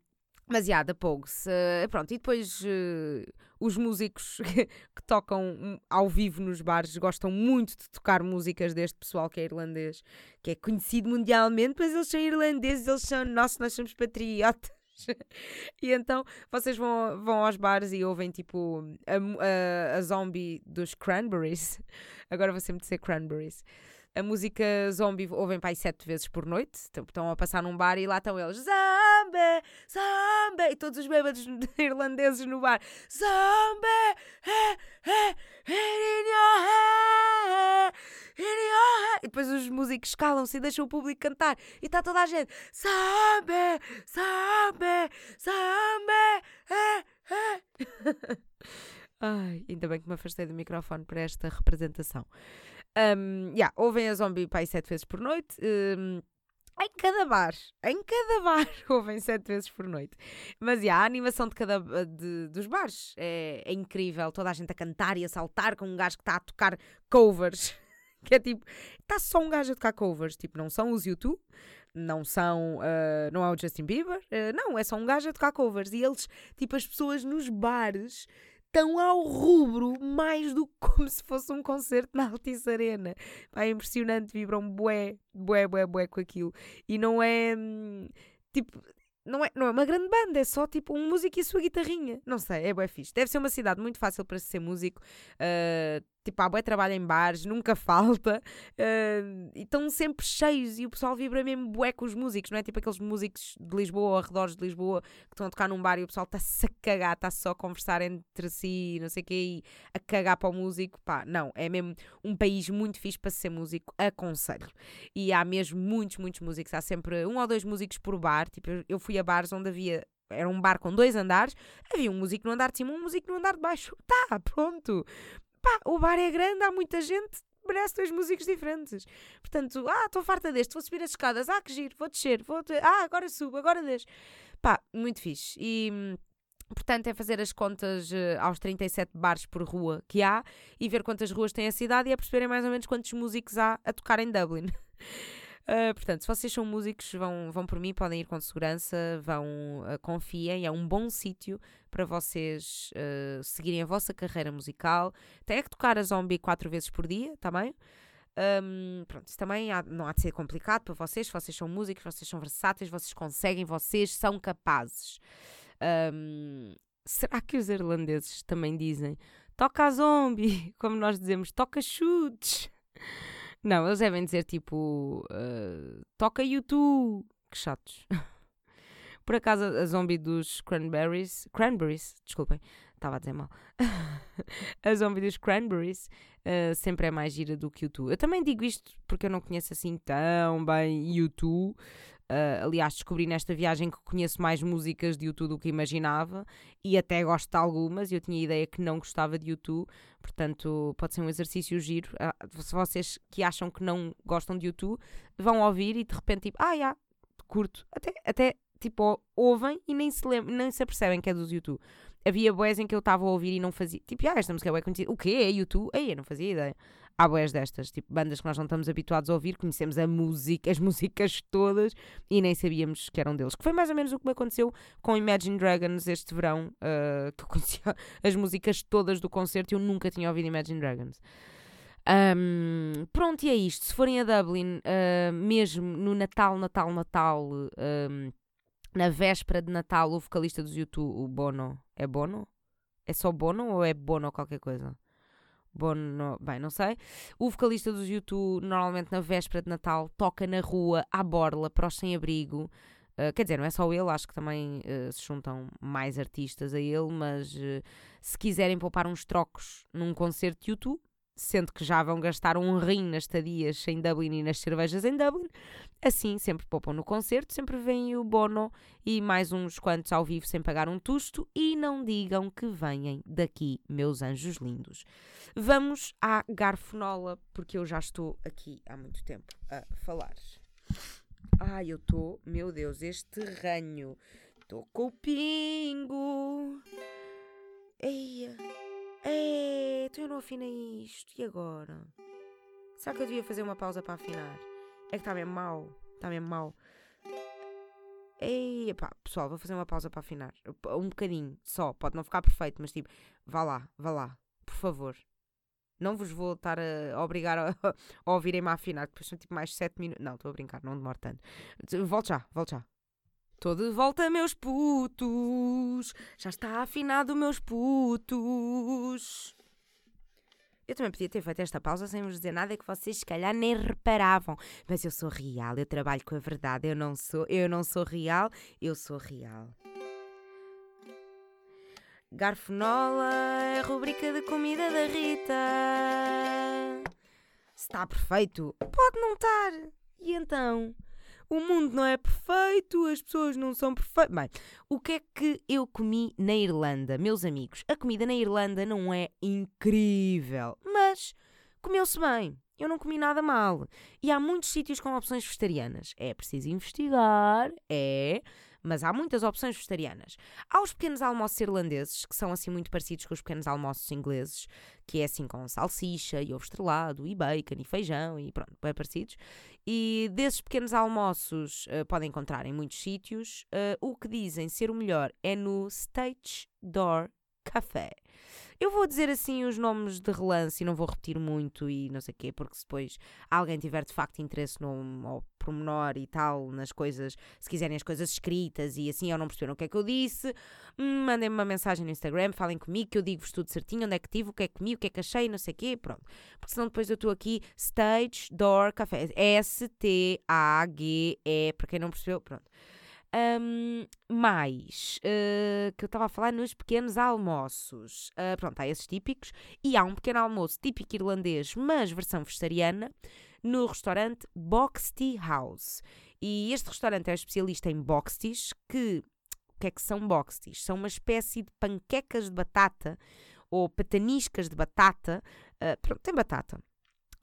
mas, já, da Pogues. Uh, pronto, e depois uh, os músicos que tocam ao vivo nos bares gostam muito de tocar músicas deste pessoal que é irlandês, que é conhecido mundialmente, mas eles são irlandeses, eles são, nós, nós somos patriotas. e então vocês vão, vão aos bares e ouvem tipo a, a, a zombie dos Cranberries. Agora vou sempre dizer Cranberries a música zombie ouvem aí sete vezes por noite. Estão a passar num bar e lá estão eles. Zombie! Zombie! E todos os bêbados irlandeses no bar. Zombie! Eh, eh, in your head! In your head! E depois os músicos calam-se e deixam o público cantar. E está toda a gente. Zombie! Zombie! Zombie! Eh, eh. Ai, ainda bem que me afastei do microfone para esta representação. Um, yeah, ouvem a Zombie pai sete vezes por noite. Um, em cada bar, em cada bar ouvem sete vezes por noite. Mas yeah, a animação de cada de, dos bares é, é, incrível. Toda a gente a cantar e a saltar com um gajo que está a tocar covers. que é tipo, está só um gajo a tocar covers. Tipo, não são os YouTube, não são, uh, não é o Justin Bieber, uh, não, é só um gajo a tocar covers. E eles, tipo, as pessoas nos bares estão ao rubro mais do que como se fosse um concerto na Altice Arena. É impressionante, vibram bué, bué, bué, bué com aquilo. E não é, hum, tipo, não é, não é uma grande banda, é só tipo um músico e a sua guitarrinha. Não sei, é bué fixe. Deve ser uma cidade muito fácil para ser músico. Uh, Tipo, há bué trabalho em bares, nunca falta. Uh, e estão sempre cheios e o pessoal vibra mesmo bué com os músicos, não é? Tipo aqueles músicos de Lisboa ou arredores de Lisboa que estão a tocar num bar e o pessoal está-se a cagar, está só a conversar entre si, não sei o quê, e a cagar para o músico. Pá, não, é mesmo um país muito fixe para ser músico, aconselho. E há mesmo muitos, muitos músicos. Há sempre um ou dois músicos por bar. Tipo, eu fui a bares onde havia era um bar com dois andares, havia um músico no andar de cima, um músico no andar de baixo. Tá, pronto pá, o bar é grande, há muita gente, merece dois músicos diferentes. Portanto, ah, estou farta deste, vou subir as escadas, ah, que giro, vou descer, vou ah, agora subo, agora desço. Pá, muito fixe. E. Portanto, é fazer as contas uh, aos 37 bares por rua que há e ver quantas ruas tem a cidade e é perceberem mais ou menos quantos músicos há a tocar em Dublin. Uh, portanto, se vocês são músicos, vão, vão por mim, podem ir com segurança, vão, uh, confiem, é um bom sítio para vocês uh, seguirem a vossa carreira musical. Tem que tocar a zombie quatro vezes por dia, tá bem? Um, pronto, isso também há, não há de ser complicado para vocês, vocês são músicos, vocês são versáteis, vocês conseguem, vocês são capazes. Um, será que os irlandeses também dizem toca a zombie, como nós dizemos, toca chutes? Não, eles devem dizer tipo uh, toca YouTube. Que chatos. Por acaso a zombie dos Cranberries. Cranberries, desculpem, estava a dizer mal. a zombie dos Cranberries uh, sempre é mais gira do que YouTube. Eu também digo isto porque eu não conheço assim tão bem YouTube. Uh, aliás, descobri nesta viagem que conheço mais músicas de YouTube do que imaginava e até gosto de algumas. Eu tinha ideia que não gostava de YouTube, portanto, pode ser um exercício giro. Uh, se vocês que acham que não gostam de YouTube vão ouvir e de repente, tipo, ah, já, curto. Até, até tipo, ouvem e nem se, lembram, nem se apercebem que é dos YouTube. Havia boés em que eu estava a ouvir e não fazia. Tipo, ah, esta música é bem conhecida. O quê? É YouTube? Aí eu não fazia ideia há boés destas, tipo bandas que nós não estamos habituados a ouvir, conhecemos a música, as músicas todas e nem sabíamos que eram deles. Que foi mais ou menos o que me aconteceu com Imagine Dragons este verão, uh, que eu conhecia as músicas todas do concerto e eu nunca tinha ouvido Imagine Dragons. Um, pronto, e é isto. Se forem a Dublin, uh, mesmo no Natal, Natal, Natal, um, na véspera de Natal, o vocalista dos YouTube, o Bono, é Bono? É só Bono ou é Bono qualquer coisa? Bono, bem, não sei. O vocalista dos YouTube, normalmente na véspera de Natal, toca na rua, à borla, para os sem-abrigo. Uh, quer dizer, não é só ele, acho que também uh, se juntam mais artistas a ele, mas uh, se quiserem poupar uns trocos num concerto de YouTube, sendo que já vão gastar um rim nas estadias em Dublin e nas cervejas em Dublin, assim sempre poupam no concerto, sempre vem o Bono e mais uns quantos ao vivo sem pagar um tusto e não digam que venham daqui, meus anjos lindos. Vamos à garfonola, porque eu já estou aqui há muito tempo a falar. Ai, eu estou, meu Deus, este ranho. Estou com o pingo. Eia. Então eu não afinei isto. E agora? Será que eu devia fazer uma pausa para afinar? É que está mesmo mal. Está mesmo mal. Ei, pessoal, vou fazer uma pausa para afinar. Um bocadinho, só. Pode não ficar perfeito, mas tipo, vá lá, vá lá. Por favor. Não vos vou estar a obrigar a, a ouvirem-me a afinar, depois são tipo mais 7 minutos. Não, estou a brincar, não demora tanto. Volto já, volto já. Estou de volta, meus putos. Já está afinado, meus putos. Eu também podia ter feito esta pausa sem vos dizer nada que vocês se calhar nem reparavam. Mas eu sou real, eu trabalho com a verdade. Eu não sou, eu não sou real, eu sou real. Garfonola é a rubrica de comida da Rita. Está perfeito? Pode não estar. E então? O mundo não é perfeito, as pessoas não são perfeitas. Bem, o que é que eu comi na Irlanda, meus amigos? A comida na Irlanda não é incrível, mas comeu-se bem. Eu não comi nada mal. E há muitos sítios com opções vegetarianas. É preciso investigar, é mas há muitas opções vegetarianas. Há os pequenos almoços irlandeses, que são assim muito parecidos com os pequenos almoços ingleses, que é assim com salsicha e ovo estrelado e bacon e feijão e pronto, bem parecidos. E desses pequenos almoços uh, podem encontrar em muitos sítios. Uh, o que dizem ser o melhor é no Stage Door Café. Eu vou dizer assim os nomes de relance e não vou repetir muito e não sei o quê, porque se depois alguém tiver de facto interesse no ao pormenor e tal, nas coisas, se quiserem as coisas escritas e assim ou não perceberam o que é que eu disse, mandem-me uma mensagem no Instagram, falem comigo que eu digo-vos tudo certinho, onde é que tive, o que é que comi, o que é que achei, não sei o quê, pronto. Porque senão depois eu estou aqui, Stage Door Café, S-T-A-G-E, para quem não percebeu, pronto. Um, mais, uh, que eu estava a falar nos pequenos almoços. Uh, pronto, há esses típicos. E há um pequeno almoço típico irlandês, mas versão vegetariana, no restaurante Box Tea House. E este restaurante é especialista em box teas, que... O que é que são box teas? São uma espécie de panquecas de batata ou pataniscas de batata. Uh, pronto, tem batata.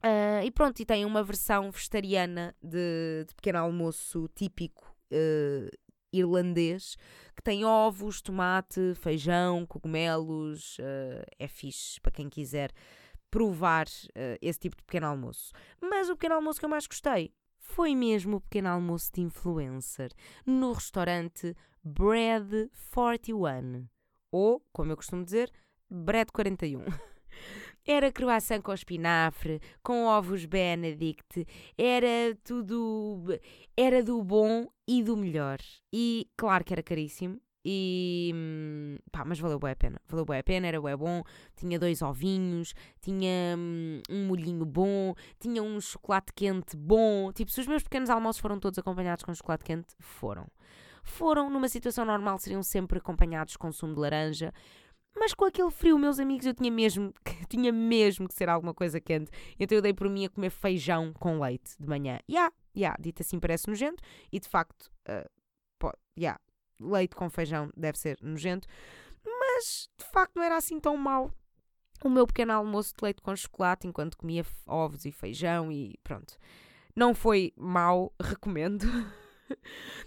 Uh, e pronto, e tem uma versão vegetariana de, de pequeno almoço típico uh, irlandês que tem ovos, tomate, feijão, cogumelos. Uh, é fixe para quem quiser provar uh, esse tipo de pequeno almoço. Mas o pequeno almoço que eu mais gostei foi mesmo o pequeno almoço de influencer no restaurante Bread 41. Ou, como eu costumo dizer, Bread 41. Era croissant com espinafre, com ovos Benedict, era tudo. Era do bom e do melhor. E claro que era caríssimo. E hum, pá, mas valeu bem a pena. Valeu bem a pena, era bem bom. Tinha dois ovinhos, tinha hum, um molhinho bom, tinha um chocolate quente bom. Tipo, se os meus pequenos almoços foram todos acompanhados com chocolate quente, foram. Foram, numa situação normal, seriam sempre acompanhados com sumo de laranja. Mas com aquele frio, meus amigos, eu tinha mesmo, tinha mesmo que ser alguma coisa quente. Então eu dei por mim a comer feijão com leite de manhã. Ya, yeah, yeah, dito assim parece nojento. E de facto, uh, pode, yeah, leite com feijão deve ser nojento. Mas de facto não era assim tão mau. O meu pequeno almoço de leite com chocolate enquanto comia ovos e feijão e pronto. Não foi mau, recomendo.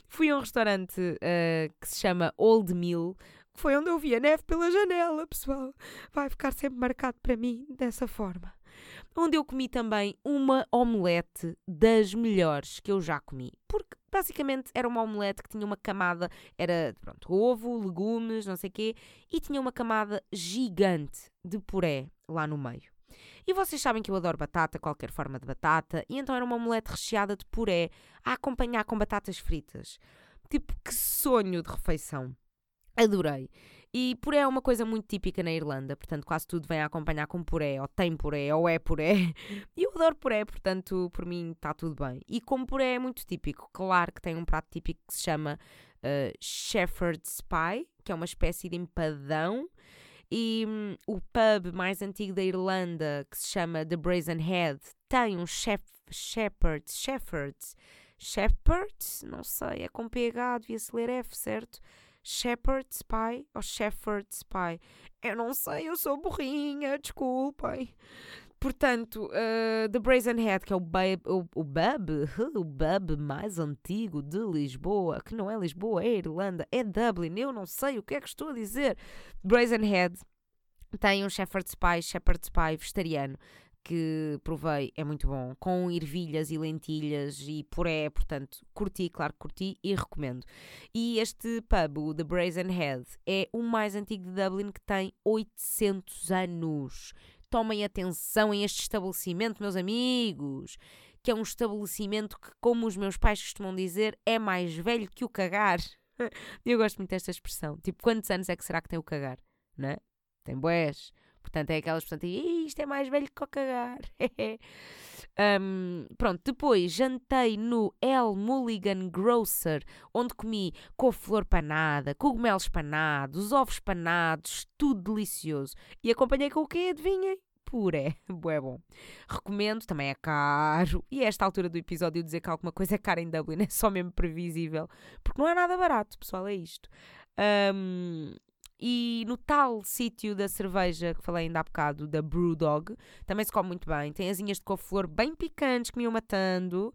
Fui a um restaurante uh, que se chama Old Mill, foi onde eu vi a neve pela janela, pessoal. Vai ficar sempre marcado para mim dessa forma. Onde eu comi também uma omelete das melhores que eu já comi. Porque basicamente era uma omelete que tinha uma camada, era pronto, ovo, legumes, não sei o quê, e tinha uma camada gigante de puré lá no meio. E vocês sabem que eu adoro batata, qualquer forma de batata, e então era uma omelete recheada de puré a acompanhar com batatas fritas. Tipo, que sonho de refeição! Adorei. E puré é uma coisa muito típica na Irlanda, portanto, quase tudo vem a acompanhar com puré, ou tem puré, ou é puré. E eu adoro puré, portanto, por mim está tudo bem. E como puré é muito típico, claro que tem um prato típico que se chama uh, Shepherd's Pie, que é uma espécie de empadão. E hum, o pub mais antigo da Irlanda, que se chama The Brazen Head, tem um chef, Shepherd's, Shepherd's, Shepherd's, não sei, é com PH, devia-se ler F, certo? Shepherd's Pie ou Shepherd's Pie. Eu não sei, eu sou burrinha, desculpem. Portanto, uh, The Brazen Head, que é o, bub, o, o o bub mais antigo de Lisboa, que não é Lisboa, é Irlanda, é Dublin, eu não sei o que é que estou a dizer. Brazen Head tem um Shepherd's Pie, Shepherd's Pie vegetariano, que provei, é muito bom, com ervilhas e lentilhas e puré, portanto, curti, claro que curti e recomendo. E este pub, o The Brazen Head, é o mais antigo de Dublin que tem 800 anos. Tomem atenção em este estabelecimento, meus amigos, que é um estabelecimento que, como os meus pais costumam dizer, é mais velho que o cagar. Eu gosto muito desta expressão. Tipo, quantos anos é que será que tem o cagar? Não é? Tem boés. Portanto, é aquelas pessoas que isto é mais velho que o cagar. um, pronto, depois jantei no El Mulligan Grocer, onde comi couve-flor panada, cogumelos panados, ovos panados, tudo delicioso. E acompanhei com o quê? Adivinhem? Puré. Bué bom. Recomendo, também é caro. E a esta altura do episódio dizer que alguma coisa é cara em Dublin é só mesmo previsível. Porque não é nada barato, pessoal, é isto. Um, e no tal sítio da cerveja que falei ainda há bocado, da Brewdog, também se come muito bem. Tem asinhas de couve-flor bem picantes que me iam matando.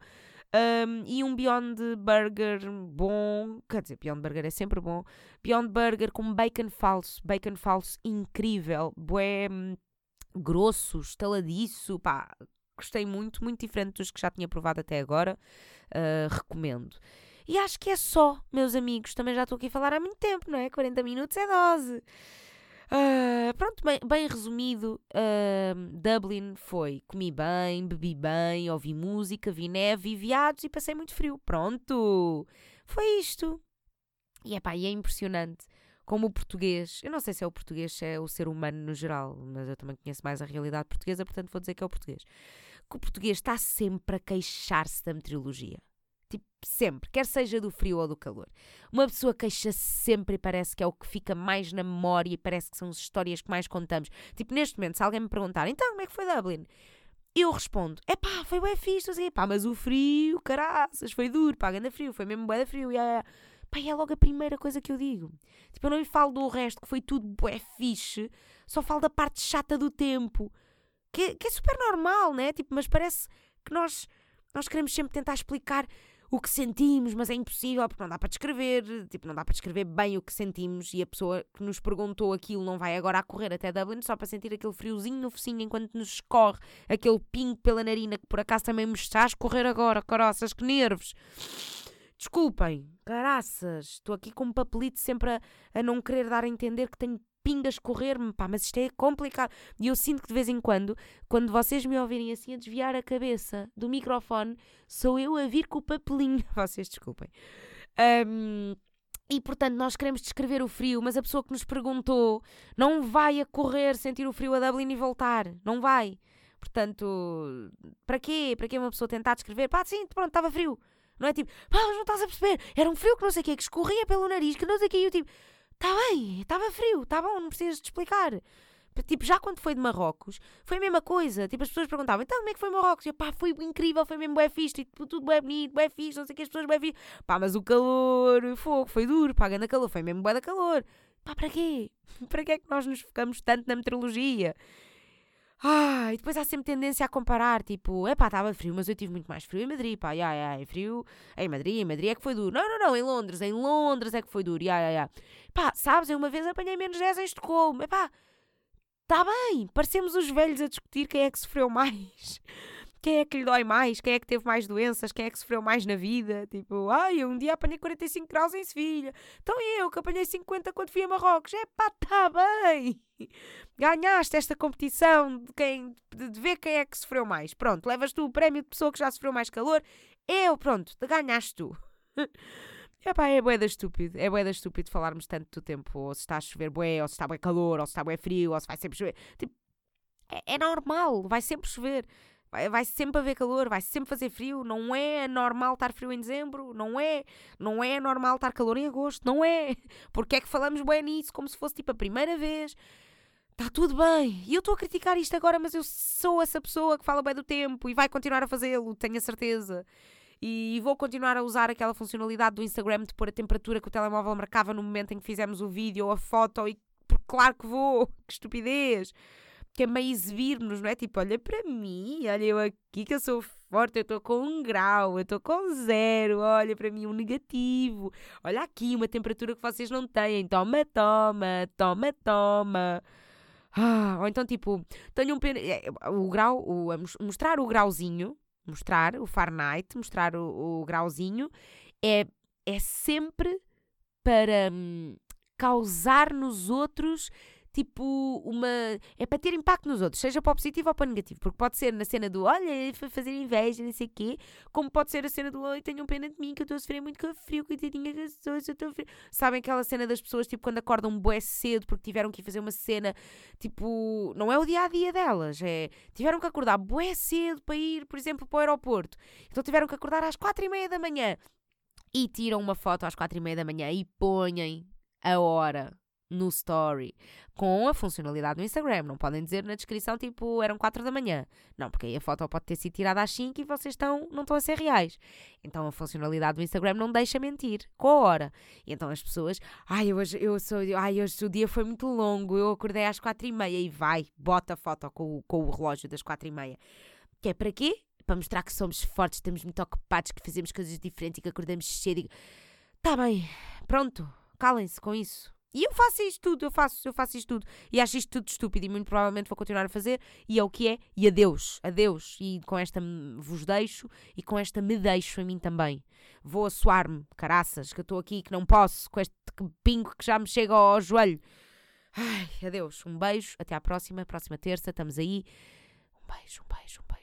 Um, e um Beyond Burger bom, quer dizer, Beyond Burger é sempre bom. Beyond Burger com bacon falso, bacon falso incrível, bué hum, grosso, estaladiço, pá, gostei muito, muito diferente dos que já tinha provado até agora. Uh, recomendo. E acho que é só, meus amigos. Também já estou aqui a falar há muito tempo, não é? 40 minutos é dose. Uh, pronto, bem, bem resumido, uh, Dublin foi comi bem, bebi bem, ouvi música, vi neve, vi viados e passei muito frio. Pronto, foi isto. E, epá, e é impressionante como o português, eu não sei se é o português, se é o ser humano no geral, mas eu também conheço mais a realidade portuguesa, portanto vou dizer que é o português. Que o português está sempre a queixar-se da meteorologia. Tipo, sempre, quer seja do frio ou do calor. Uma pessoa queixa-se sempre e parece que é o que fica mais na memória e parece que são as histórias que mais contamos. Tipo, neste momento, se alguém me perguntar, então, como é que foi Dublin? Eu respondo, é pá, foi bem fixe, assim, pá, mas o frio, caraças, foi duro, pá, anda frio, foi mesmo bué frio, yeah, yeah. Pá, é logo a primeira coisa que eu digo. Tipo, eu não lhe falo do resto, que foi tudo bué fixe, só falo da parte chata do tempo, que, que é super normal, né? Tipo, mas parece que nós, nós queremos sempre tentar explicar o que sentimos, mas é impossível porque não dá para descrever, tipo, não dá para descrever bem o que sentimos e a pessoa que nos perguntou aquilo não vai agora a correr até Dublin só para sentir aquele friozinho no focinho enquanto nos escorre aquele pingo pela narina que por acaso também me está a escorrer agora, caraças, que nervos. Desculpem, caraças, estou aqui com um papelito sempre a, a não querer dar a entender que tenho pingas correr-me, pá, mas isto é complicado. E eu sinto que de vez em quando, quando vocês me ouvirem assim a desviar a cabeça do microfone, sou eu a vir com o papelinho. Vocês desculpem. Um, e portanto, nós queremos descrever o frio, mas a pessoa que nos perguntou não vai a correr sentir o frio a Dublin e voltar. Não vai. Portanto, para quê? Para quê uma pessoa tentar descrever? Pá, sim, pronto, estava frio. Não é tipo, pá, mas não estás a perceber. Era um frio que não sei o quê, que escorria pelo nariz, que não sei o quê. E eu tipo, Está bem, estava frio, está bom, não precisas de explicar. Tipo, já quando foi de Marrocos, foi a mesma coisa. Tipo, as pessoas perguntavam, então como é que foi Marrocos? E eu, pá, foi incrível, foi mesmo bué fixe, tipo, tudo bué bonito, bué fixe, não sei o que, as pessoas bué fixe. Pá, mas o calor, fogo, foi duro, pá, ganda calor, foi mesmo bué da calor. Pá, para quê? para que é que nós nos focamos tanto na meteorologia? Ah, e depois há sempre tendência a comparar, tipo, é pá, estava frio, mas eu tive muito mais frio em Madrid, pá, ya, em frio, em Madrid, em Madrid é que foi duro. Não, não, não, em Londres, em Londres é que foi duro, ya, ya, ya. Pá, sabes, eu uma vez apanhei menos 10 em Estocolmo, é pá, está bem, parecemos os velhos a discutir quem é que sofreu mais. Quem é que lhe dói mais? Quem é que teve mais doenças? Quem é que sofreu mais na vida? Tipo, ai, um dia apanhei 45 graus em Sevilha. Então eu que apanhei 50 quando fui a Marrocos. É pá, tá bem. Ganhaste esta competição de, quem, de ver quem é que sofreu mais. Pronto, levas tu o prémio de pessoa que já sofreu mais calor. Eu, pronto, ganhaste tu. Epá, é bué da estúpido. É bué da estúpido falarmos tanto do tempo. Ou se está a chover bué, ou se está bué calor, ou se está bué frio, ou se vai sempre chover. Tipo, é, é normal. Vai sempre chover. Vai, vai sempre haver calor, vai sempre fazer frio. Não é normal estar frio em dezembro. Não é. Não é normal estar calor em agosto. Não é. Porque é que falamos bué nisso como se fosse tipo a primeira vez? Está tudo bem. E eu estou a criticar isto agora, mas eu sou essa pessoa que fala bem do tempo e vai continuar a fazê-lo, tenho a certeza. E vou continuar a usar aquela funcionalidade do Instagram de pôr a temperatura que o telemóvel marcava no momento em que fizemos o vídeo ou a foto. E claro que vou, que estupidez. Que é meio exibir-nos, não é? Tipo, olha para mim, olha eu aqui que eu sou forte, eu estou com um grau, eu estou com zero, olha para mim um negativo. Olha aqui uma temperatura que vocês não têm. Toma, toma, toma, toma. Ah, ou então, tipo, tenho um pena. É, o grau, o, mostrar o grauzinho, mostrar o Fahrenheit, mostrar o, o grauzinho, é, é sempre para hum, causar nos outros tipo, uma. É para ter impacto nos outros, seja para o positivo ou para o negativo. Porque pode ser na cena do olha, fazer inveja, não sei o quê, como pode ser a cena do olha, tenham pena de mim, que eu estou a sofrer muito com frio, coitadinha das pessoas, eu estou frio. Sabem aquela cena das pessoas, tipo, quando acordam bué cedo porque tiveram que ir fazer uma cena, tipo, não é o dia a dia delas, é. Tiveram que acordar bué cedo para ir, por exemplo, para o aeroporto. Então tiveram que acordar às quatro e meia da manhã e tiram uma foto às quatro e meia da manhã e põem a hora no story com a funcionalidade do Instagram. Não podem dizer na descrição tipo eram 4 da manhã. Não, porque aí a foto pode ter sido tirada às 5 e vocês estão, não estão a ser reais. Então a funcionalidade do Instagram não deixa mentir com a hora. E então as pessoas, ai, hoje, eu sou, ai, hoje o dia foi muito longo, eu acordei às 4 e meia e vai, bota a foto com, com o relógio das 4 e meia. Que é para quê? Para mostrar que somos fortes, estamos muito ocupados, que fazemos coisas diferentes e que acordamos cedo. E... Tá bem, pronto, calem-se com isso. E eu faço isto tudo, eu faço, eu faço isto tudo. E acho isto tudo estúpido e muito provavelmente vou continuar a fazer. E é o que é. E adeus, adeus. E com esta vos deixo e com esta me deixo a mim também. Vou assoar-me, caraças, que eu estou aqui que não posso, com este pingo que já me chega ao joelho. Ai, adeus. Um beijo, até à próxima, próxima terça, estamos aí. Um beijo, um beijo, um beijo.